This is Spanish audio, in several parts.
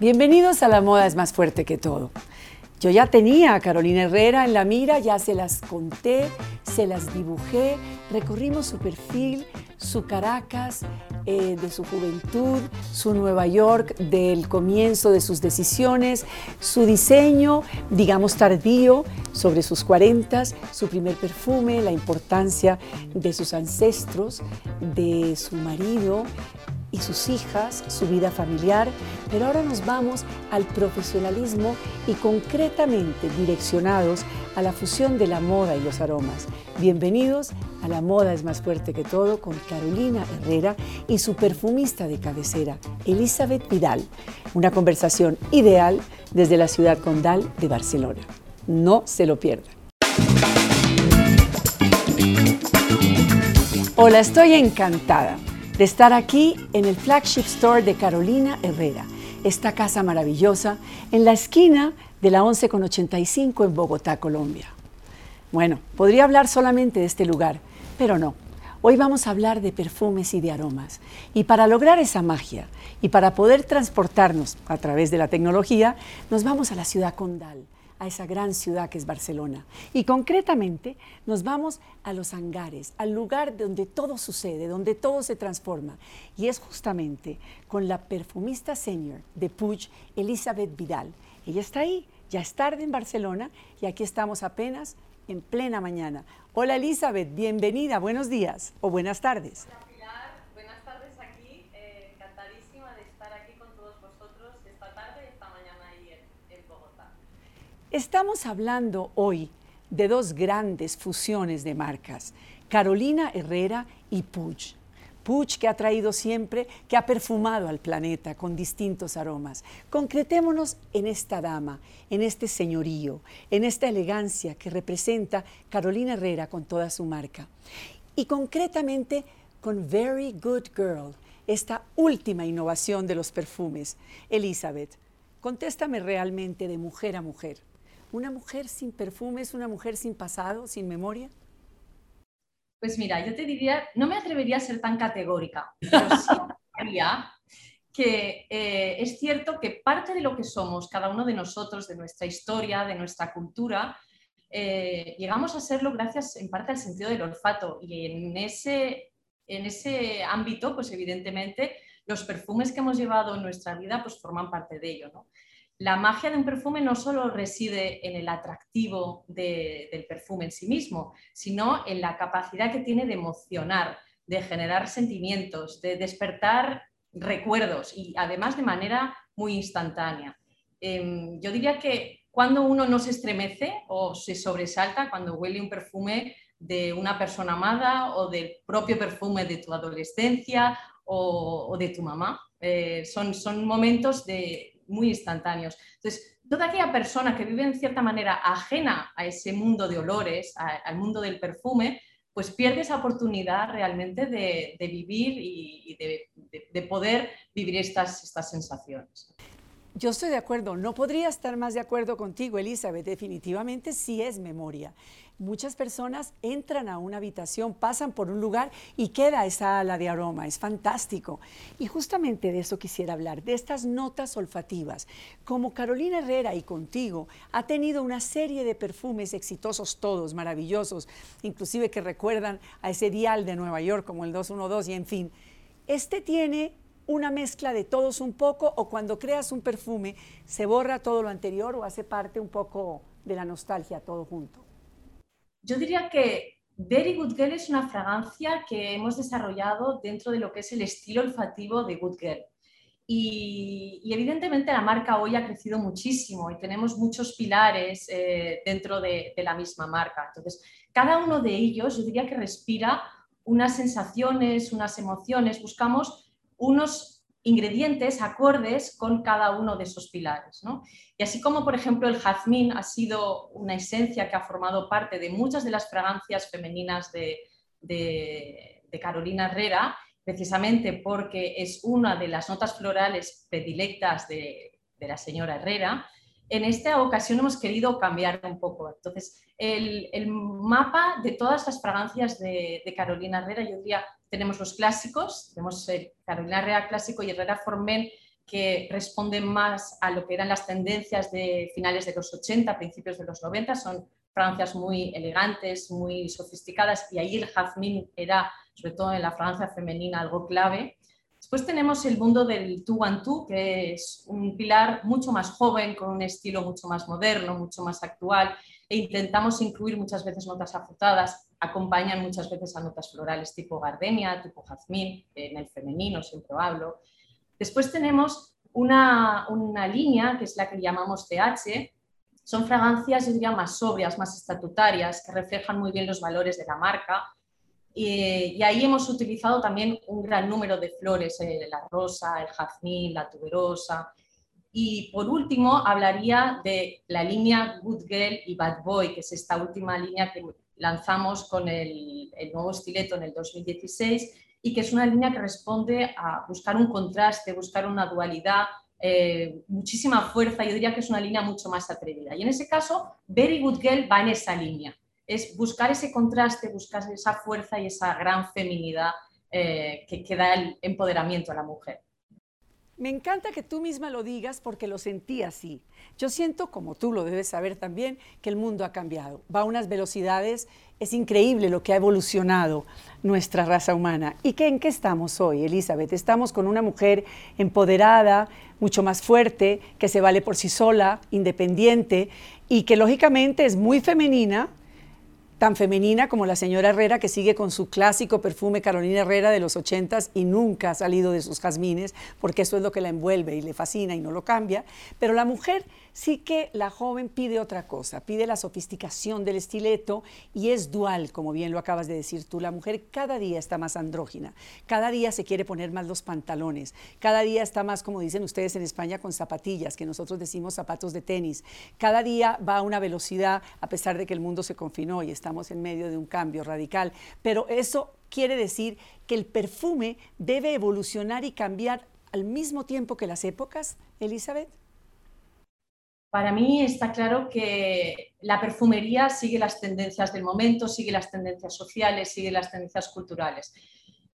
Bienvenidos a La Moda es más fuerte que todo. Yo ya tenía a Carolina Herrera en la mira, ya se las conté, se las dibujé, recorrimos su perfil, su Caracas eh, de su juventud, su Nueva York del comienzo de sus decisiones, su diseño, digamos tardío, sobre sus cuarentas, su primer perfume, la importancia de sus ancestros, de su marido, y sus hijas, su vida familiar, pero ahora nos vamos al profesionalismo y concretamente direccionados a la fusión de la moda y los aromas. Bienvenidos a La Moda es más fuerte que todo con Carolina Herrera y su perfumista de cabecera, Elizabeth Vidal. Una conversación ideal desde la ciudad condal de Barcelona. No se lo pierdan. Hola, estoy encantada de estar aquí en el flagship store de Carolina Herrera, esta casa maravillosa en la esquina de la 11 con 85 en Bogotá, Colombia. Bueno, podría hablar solamente de este lugar, pero no. Hoy vamos a hablar de perfumes y de aromas. Y para lograr esa magia y para poder transportarnos a través de la tecnología, nos vamos a la ciudad condal a esa gran ciudad que es Barcelona. Y concretamente nos vamos a los hangares, al lugar donde todo sucede, donde todo se transforma. Y es justamente con la perfumista senior de Puig, Elizabeth Vidal. Ella está ahí, ya es tarde en Barcelona y aquí estamos apenas en plena mañana. Hola Elizabeth, bienvenida, buenos días o buenas tardes. Estamos hablando hoy de dos grandes fusiones de marcas, Carolina Herrera y Puig. Puig que ha traído siempre, que ha perfumado al planeta con distintos aromas. Concretémonos en esta dama, en este señorío, en esta elegancia que representa Carolina Herrera con toda su marca. Y concretamente con Very Good Girl, esta última innovación de los perfumes. Elizabeth, contéstame realmente de mujer a mujer. ¿Una mujer sin perfume es una mujer sin pasado, sin memoria? Pues mira, yo te diría, no me atrevería a ser tan categórica, pero sí diría que eh, es cierto que parte de lo que somos, cada uno de nosotros, de nuestra historia, de nuestra cultura, eh, llegamos a serlo gracias en parte al sentido del olfato y en ese, en ese ámbito, pues evidentemente los perfumes que hemos llevado en nuestra vida pues forman parte de ello. ¿no? La magia de un perfume no solo reside en el atractivo del perfume en sí mismo, sino en la capacidad que tiene de emocionar, de generar sentimientos, de despertar recuerdos y además de manera muy instantánea. Em, yo diría que cuando uno no se estremece o se sobresalta cuando huele un perfume de una persona amada o del propio perfume de tu adolescencia o, de tu mamá, eh, son, son momentos de, muy instantáneos. Entonces, toda aquella persona que vive en cierta manera ajena a ese mundo de olores, al mundo del perfume, pues pierde esa oportunidad realmente de, vivir y, de, poder vivir estas, estas sensaciones. Yo estoy de acuerdo, no podría estar más de acuerdo contigo, Elizabeth, definitivamente sí es memoria. Muchas personas entran a una habitación, pasan por un lugar y queda esa ala de aroma, es fantástico. Y justamente de eso quisiera hablar, de estas notas olfativas. Como Carolina Herrera y contigo ha tenido una serie de perfumes exitosos todos, maravillosos, inclusive que recuerdan a ese dial de Nueva York como el 212 y en fin. Este tiene una mezcla de todos un poco o cuando creas un perfume se borra todo lo anterior o hace parte un poco de la nostalgia todo junto? Yo diría que Very Good Girl es una fragancia que hemos desarrollado dentro de lo que es el estilo olfativo de Good Girl. Y, evidentemente la marca hoy ha crecido muchísimo y tenemos muchos pilares eh, dentro de, de, la misma marca. Entonces, cada uno de ellos yo diría que respira unas sensaciones, unas emociones. Buscamos unos ingredientes acordes con cada uno de esos pilares. Y así como, por ejemplo, el jazmín ha sido una esencia que ha formado parte de muchas de las fragancias femeninas de, Carolina Herrera, precisamente porque es una de las notas florales predilectas de, la señora Herrera, en esta ocasión hemos querido cambiar un poco. Entonces, el, mapa de todas las fragancias de, de Carolina Herrera, yo diría, tenemos los clásicos, tenemos Carolina Herrera clásico y Herrera Formen, que responden más a lo que eran las tendencias de finales de los 80, principios de los 90. Son fragancias muy elegantes, muy sofisticadas y ahí el jazmín era, sobre todo en la fragancia femenina, algo clave. Después tenemos el mundo del two and two, que es un pilar mucho más joven, con un estilo mucho más moderno, mucho más actual, e intentamos incluir muchas veces notas afrutadas, acompañan muchas veces a notas florales tipo gardenia, tipo jazmín, en el femenino siempre hablo. Después tenemos una, una línea, que es la que llamamos TH, son fragancias, yo diría, más sobrias, más estatutarias, que reflejan muy bien los valores de la marca, y, ahí hemos utilizado también un gran número de flores, eh, la rosa, el jazmín, la tuberosa. Y por último, hablaría de la línea Good Girl y Bad Boy, que es esta última línea que lanzamos con el, nuevo estileto en el 2016 y que es una línea que responde a buscar un contraste, buscar una dualidad, eh, muchísima fuerza. Yo diría que es una línea mucho más atrevida. Y en ese caso, Very Good Girl va en esa línea es buscar ese contraste, buscar esa fuerza y esa gran feminidad eh, que, da el empoderamiento a la mujer. Me encanta que tú misma lo digas porque lo sentí así. Yo siento, como tú lo debes saber también, que el mundo ha cambiado. Va a unas velocidades, es increíble lo que ha evolucionado nuestra raza humana. ¿Y qué, en qué estamos hoy, Elizabeth? Estamos con una mujer empoderada, mucho más fuerte, que se vale por sí sola, independiente y que lógicamente es muy femenina, tan femenina como la señora Herrera, que sigue con su clásico perfume Carolina Herrera de los ochentas y nunca ha salido de sus jazmines, porque eso es lo que la envuelve y le fascina y no lo cambia. Pero la mujer sí que la joven pide otra cosa, pide la sofisticación del estileto y es dual, como bien lo acabas de decir tú. La mujer cada día está más andrógina, cada día se quiere poner más los pantalones, cada día está más, como dicen ustedes en España, con zapatillas, que nosotros decimos zapatos de tenis. Cada día va a una velocidad, a pesar de que el mundo se confinó y estamos en medio de un cambio radical. Pero eso quiere decir que el perfume debe evolucionar y cambiar al mismo tiempo que las épocas, Elizabeth. Para mí está claro que la perfumería sigue las tendencias del momento, sigue las tendencias sociales, sigue las tendencias culturales.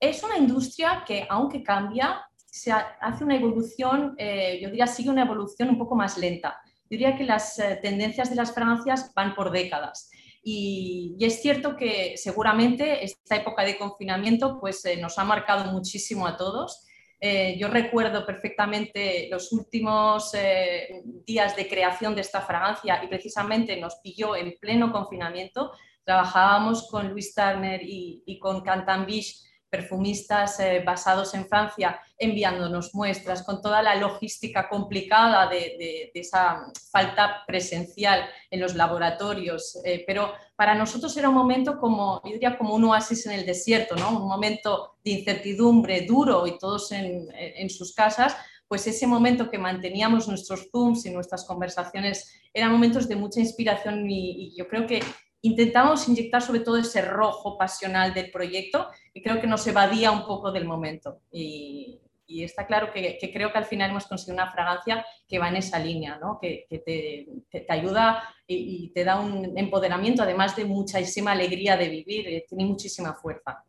Es una industria que, aunque cambia, se hace una evolución, eh, yo diría, sigue una evolución un poco más lenta. Yo diría que las eh, tendencias de las fragancias van por décadas. Y, es cierto que seguramente esta época de confinamiento pues, eh, nos ha marcado muchísimo a todos eh, yo recuerdo perfectamente los últimos eh, días de creación de esta fragancia y precisamente nos pilló en pleno confinamiento. Trabajábamos con Luis Turner y, y con Cantambiche perfumistas eh, basados en Francia enviándonos muestras con toda la logística complicada de, esa falta presencial en los laboratorios. Eh, pero para nosotros era un momento como, yo diría, como un oasis en el desierto, ¿no? un momento de incertidumbre duro y todos en, sus casas, pues ese momento que manteníamos nuestros Zooms y nuestras conversaciones eran momentos de mucha inspiración y yo creo que intentamos inyectar sobre todo ese rojo pasional del proyecto y creo que nos evadía un poco del momento. Y, está claro que, creo que al final hemos conseguido una fragancia que va en esa línea, ¿no? que, te, ayuda y, te da un empoderamiento, además de muchísima alegría de vivir, eh, tiene muchísima fuerza.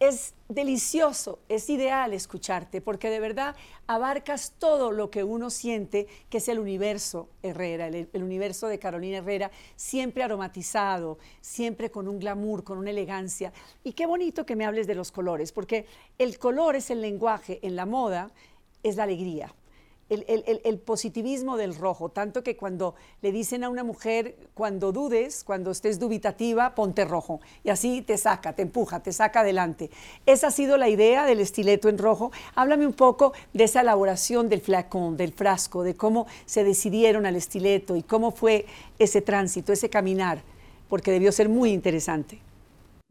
Es delicioso, es ideal escucharte, porque de verdad abarcas todo lo que uno siente, que es el universo Herrera, el, universo de Carolina Herrera, siempre aromatizado, siempre con un glamour, con una elegancia. Y qué bonito que me hables de los colores, porque el color es el lenguaje, en la moda es la alegría el, positivismo del rojo, tanto que cuando le dicen a una mujer, cuando dudes, cuando estés dubitativa, ponte rojo, y así te saca, te empuja, te saca adelante. Esa ha sido la idea del estileto en rojo. Háblame un poco de esa elaboración del flacón, del frasco, de cómo se decidieron al estileto y cómo fue ese tránsito, ese caminar, porque debió ser muy interesante.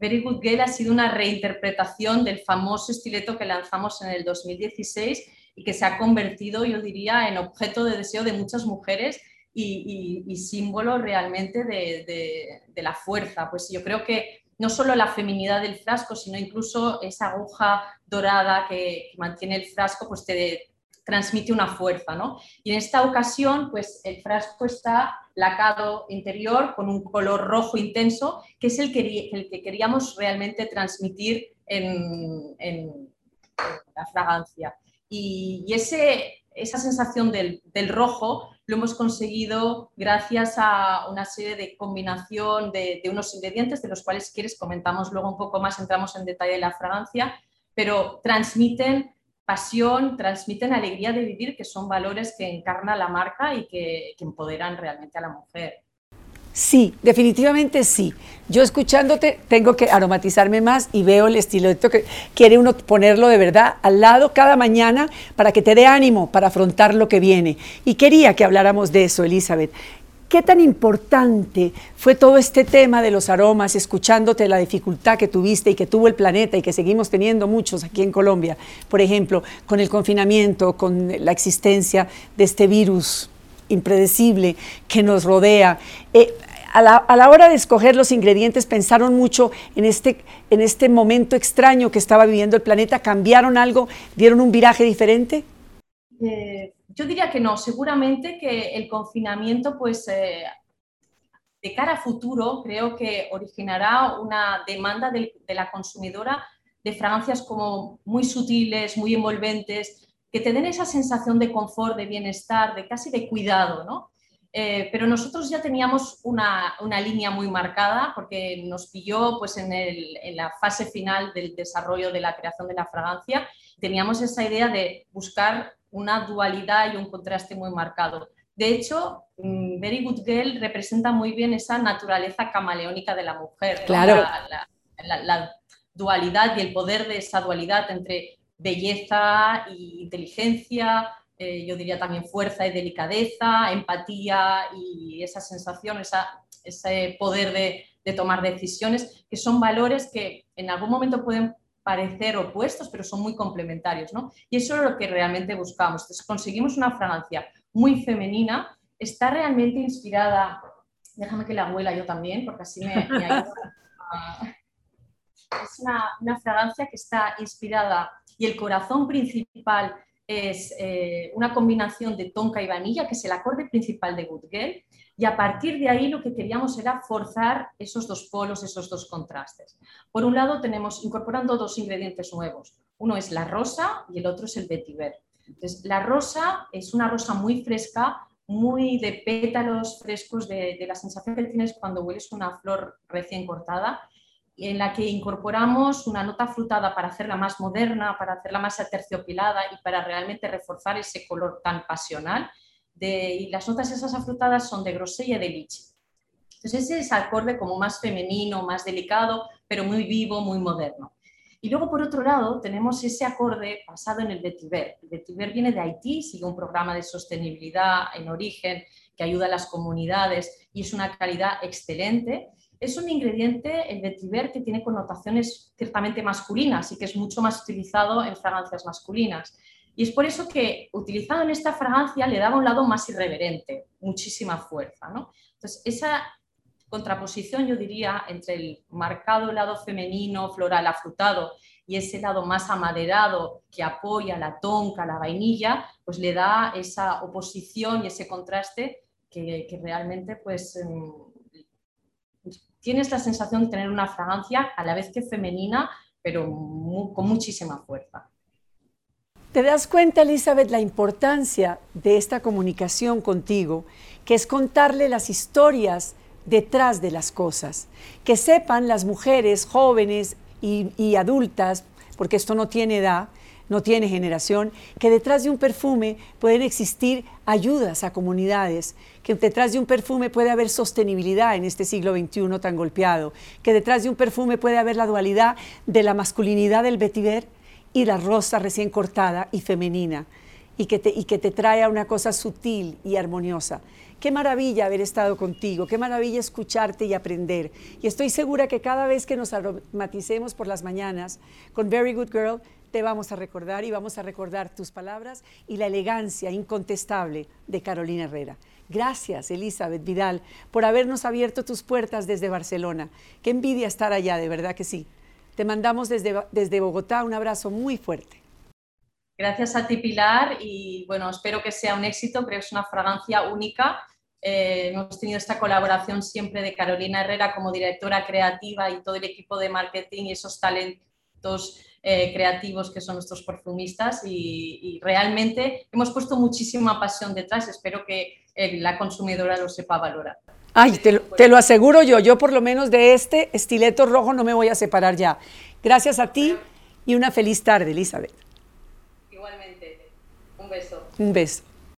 Very Good Girl ha sido una reinterpretación del famoso estileto que lanzamos en el 2016 y que se ha convertido, yo diría, en objeto de deseo de muchas mujeres y, símbolo realmente de, la fuerza. Pues yo creo que no solo la feminidad del frasco, sino incluso esa aguja dorada que, mantiene el frasco, pues te transmite una fuerza, ¿no? Y en esta ocasión, pues el frasco está lacado interior con un color rojo intenso, que es el que, el que queríamos realmente transmitir en la fragancia. Y, ese, esa sensación del, rojo lo hemos conseguido gracias a una serie de combinación de, de, unos ingredientes, de los cuales si quieres comentamos luego un poco más, entramos en detalle de la fragancia, pero transmiten pasión, transmiten alegría de vivir, que son valores que encarna la marca y que, empoderan realmente a la mujer. Sí, definitivamente sí. Yo escuchándote tengo que aromatizarme más y veo el estilo de que quiere uno ponerlo de verdad al lado cada mañana para que te dé ánimo para afrontar lo que viene. Y quería que habláramos de eso, Elizabeth. ¿Qué tan importante fue todo este tema de los aromas, escuchándote la dificultad que tuviste y que tuvo el planeta y que seguimos teniendo muchos aquí en Colombia, por ejemplo, con el confinamiento, con la existencia de este virus impredecible que nos rodea? Eh, a, la, hora de escoger los ingredientes, pensaron mucho en este, en este momento extraño que estaba viviendo el planeta, ¿cambiaron algo? ¿Dieron un viraje diferente? Eh, yo diría que no, seguramente que el confinamiento, pues eh, de cara a futuro, creo que originará una demanda de, la consumidora de fragancias como muy sutiles, muy envolventes, que te den esa sensación de confort, de bienestar, de casi de cuidado, ¿no? Eh, pero nosotros ya teníamos una, una, línea muy marcada porque nos pilló pues, en, el, en, la fase final del desarrollo de la creación de la fragancia. Teníamos esa idea de buscar una dualidad y un contraste muy marcado. De hecho, mm, Very Good Girl representa muy bien esa naturaleza camaleónica de la mujer, claro. la, dualidad y el poder de esa dualidad entre belleza e inteligencia, eh, yo diría también fuerza y delicadeza, empatía y esa sensación, ese poder de, de tomar decisiones, que son valores que en algún momento pueden parecer opuestos, pero son muy complementarios, ¿no? Y eso es lo que realmente buscamos. Entonces, conseguimos una fragancia muy femenina, está realmente inspirada, déjame que la huela yo también, porque así me, ayuda. Es una, fragancia que está inspirada y el corazón principal es eh, una combinación de tonka y vanilla, que es el acorde principal de Good Girl, y a partir de ahí lo que queríamos era forzar esos dos polos, esos dos contrastes. Por un lado tenemos incorporando dos ingredientes nuevos. Uno es la rosa y el otro es el vetiver. La rosa es una rosa muy fresca, muy de pétalos frescos, de, la sensación que tienes cuando hueles una flor recién cortada, en la que incorporamos una nota frutada para hacerla más moderna, para hacerla más aterciopilada y para realmente reforzar ese color tan pasional y las notas esas afrutadas son de grosella y de liche. Entonces ese es acorde como más femenino, más delicado, pero muy vivo, muy moderno. Y luego, por otro lado, tenemos ese acorde basado en el vetiver. El vetiver viene de Haití, sigue un programa de sostenibilidad en origen que ayuda a las comunidades y es una calidad excelente. Es un ingrediente, el vetiver, que tiene connotaciones ciertamente masculinas y que es mucho más utilizado en fragancias masculinas. Y es por eso que utilizado en esta fragancia le daba un lado más irreverente, muchísima fuerza. ¿no? Entonces, esa contraposición, yo diría, entre el marcado lado femenino, floral, afrutado, y ese lado más amaderado que apoya la tonca, la vainilla, pues le da esa oposición y ese contraste que, realmente pues, em, tienes la sensación de tener una fragancia a la vez que femenina, pero con muchísima fuerza. ¿Te das cuenta, Elizabeth, la importancia de esta comunicación contigo, que es contarle las historias detrás de las cosas? Que sepan las mujeres jóvenes y, adultas, porque esto no tiene edad, no tiene generación, que detrás de un perfume pueden existir ayudas a comunidades, que detrás de un perfume puede haber sostenibilidad en este siglo XXI tan golpeado, que detrás de un perfume puede haber la dualidad de la masculinidad del vetiver y la rosa recién cortada y femenina y que, te, y que te trae a una cosa sutil y armoniosa. Qué maravilla haber estado contigo, qué maravilla escucharte y aprender. Y estoy segura que cada vez que nos aromaticemos por las mañanas con Very Good Girl, te vamos a recordar y vamos a recordar tus palabras y la elegancia incontestable de Carolina Herrera. Gracias, Elizabeth Vidal, por habernos abierto tus puertas desde Barcelona. Qué envidia estar allá, de verdad que sí. Te mandamos desde, desde Bogotá un abrazo muy fuerte. Gracias a ti, Pilar, y bueno, espero que sea un éxito, creo que es una fragancia única. Eh, hemos tenido esta colaboración siempre de Carolina Herrera como directora creativa y todo el equipo de marketing y esos talentos eh, creativos que son nuestros perfumistas y, realmente hemos puesto muchísima pasión detrás. Espero que eh, la consumidora lo sepa valorar. Ay, te te lo, aseguro yo, yo por lo menos de este estileto rojo no me voy a separar ya. Gracias a ti y una feliz tarde, Elizabeth. Igualmente, un beso. Un beso.